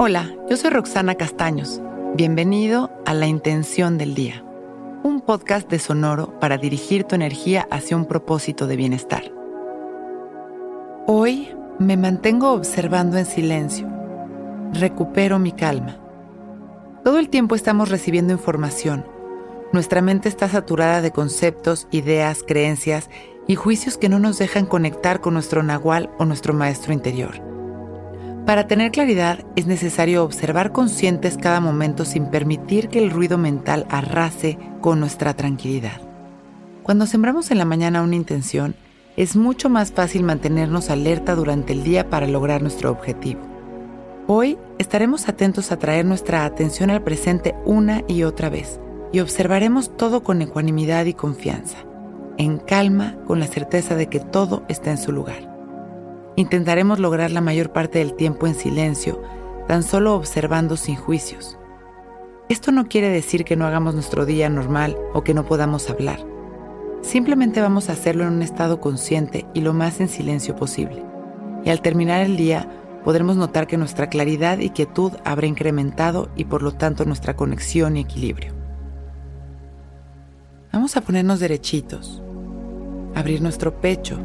Hola, yo soy Roxana Castaños. Bienvenido a La Intención del Día, un podcast de Sonoro para dirigir tu energía hacia un propósito de bienestar. Hoy me mantengo observando en silencio. Recupero mi calma. Todo el tiempo estamos recibiendo información. Nuestra mente está saturada de conceptos, ideas, creencias y juicios que no nos dejan conectar con nuestro nahual o nuestro maestro interior. Para tener claridad es necesario observar conscientes cada momento sin permitir que el ruido mental arrase con nuestra tranquilidad. Cuando sembramos en la mañana una intención, es mucho más fácil mantenernos alerta durante el día para lograr nuestro objetivo. Hoy estaremos atentos a traer nuestra atención al presente una y otra vez y observaremos todo con ecuanimidad y confianza, en calma con la certeza de que todo está en su lugar. Intentaremos lograr la mayor parte del tiempo en silencio, tan solo observando sin juicios. Esto no quiere decir que no hagamos nuestro día normal o que no podamos hablar. Simplemente vamos a hacerlo en un estado consciente y lo más en silencio posible. Y al terminar el día, podremos notar que nuestra claridad y quietud habrá incrementado y por lo tanto nuestra conexión y equilibrio. Vamos a ponernos derechitos, abrir nuestro pecho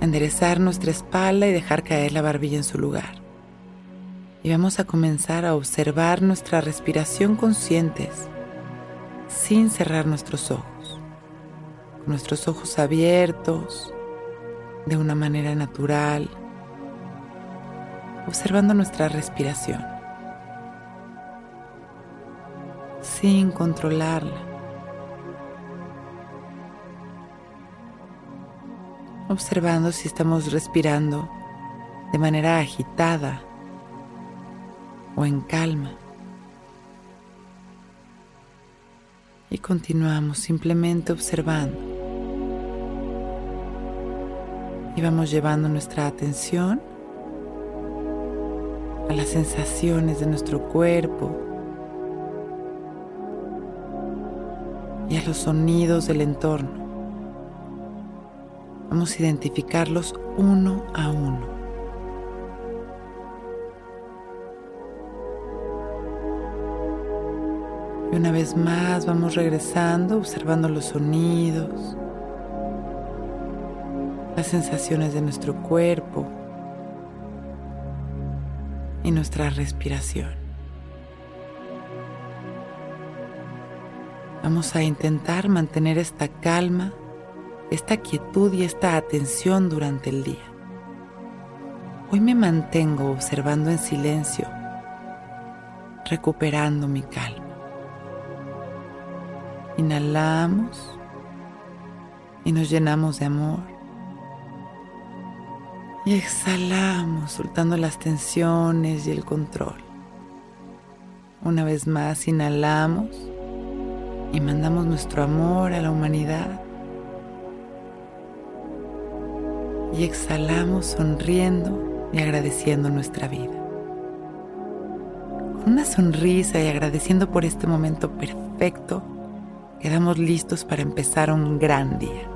enderezar nuestra espalda y dejar caer la barbilla en su lugar. Y vamos a comenzar a observar nuestra respiración conscientes sin cerrar nuestros ojos, con nuestros ojos abiertos de una manera natural, observando nuestra respiración sin controlarla. Observando si estamos respirando de manera agitada o en calma. Y continuamos simplemente observando. Y vamos llevando nuestra atención a las sensaciones de nuestro cuerpo y a los sonidos del entorno. Vamos a identificarlos uno a uno. Y una vez más vamos regresando, observando los sonidos, las sensaciones de nuestro cuerpo y nuestra respiración. Vamos a intentar mantener esta calma esta quietud y esta atención durante el día. Hoy me mantengo observando en silencio, recuperando mi calma. Inhalamos y nos llenamos de amor. Y exhalamos soltando las tensiones y el control. Una vez más inhalamos y mandamos nuestro amor a la humanidad y exhalamos sonriendo y agradeciendo nuestra vida. Con una sonrisa y agradeciendo por este momento perfecto, quedamos listos para empezar un gran día.